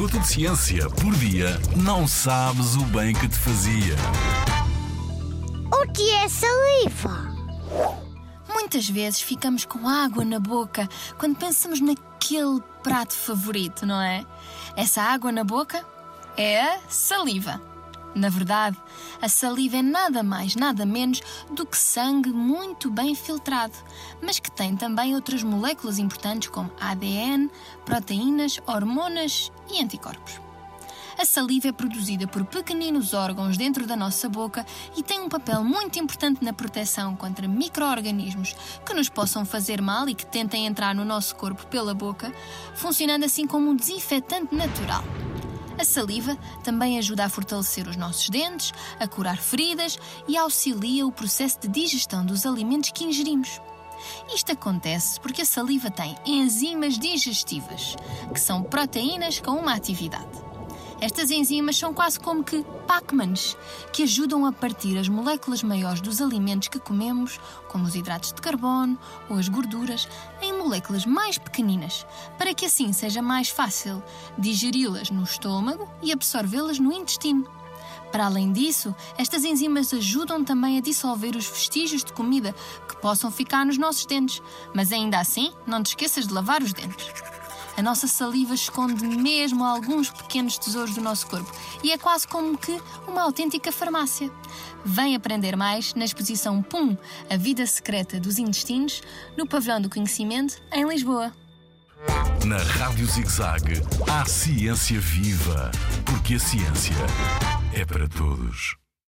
minuto de ciência por dia, não sabes o bem que te fazia. O que é saliva? Muitas vezes ficamos com água na boca quando pensamos naquele prato favorito, não é? Essa água na boca é a saliva. Na verdade, a saliva é nada mais, nada menos do que sangue muito bem filtrado, mas que tem também outras moléculas importantes como ADN, proteínas, hormonas e anticorpos. A saliva é produzida por pequeninos órgãos dentro da nossa boca e tem um papel muito importante na proteção contra micro-organismos que nos possam fazer mal e que tentem entrar no nosso corpo pela boca, funcionando assim como um desinfetante natural. A saliva também ajuda a fortalecer os nossos dentes, a curar feridas e auxilia o processo de digestão dos alimentos que ingerimos. Isto acontece porque a saliva tem enzimas digestivas, que são proteínas com uma atividade. Estas enzimas são quase como que Pac-Mans, que ajudam a partir as moléculas maiores dos alimentos que comemos, como os hidratos de carbono ou as gorduras, em moléculas mais pequeninas, para que assim seja mais fácil digeri-las no estômago e absorvê-las no intestino. Para além disso, estas enzimas ajudam também a dissolver os vestígios de comida que possam ficar nos nossos dentes, mas ainda assim, não te esqueças de lavar os dentes. A nossa saliva esconde mesmo alguns pequenos tesouros do nosso corpo e é quase como que uma autêntica farmácia. Vem aprender mais na exposição PUM A Vida Secreta dos Intestinos, no Pavilhão do Conhecimento, em Lisboa. Na Rádio ZigZag, há ciência viva, porque a ciência é para todos.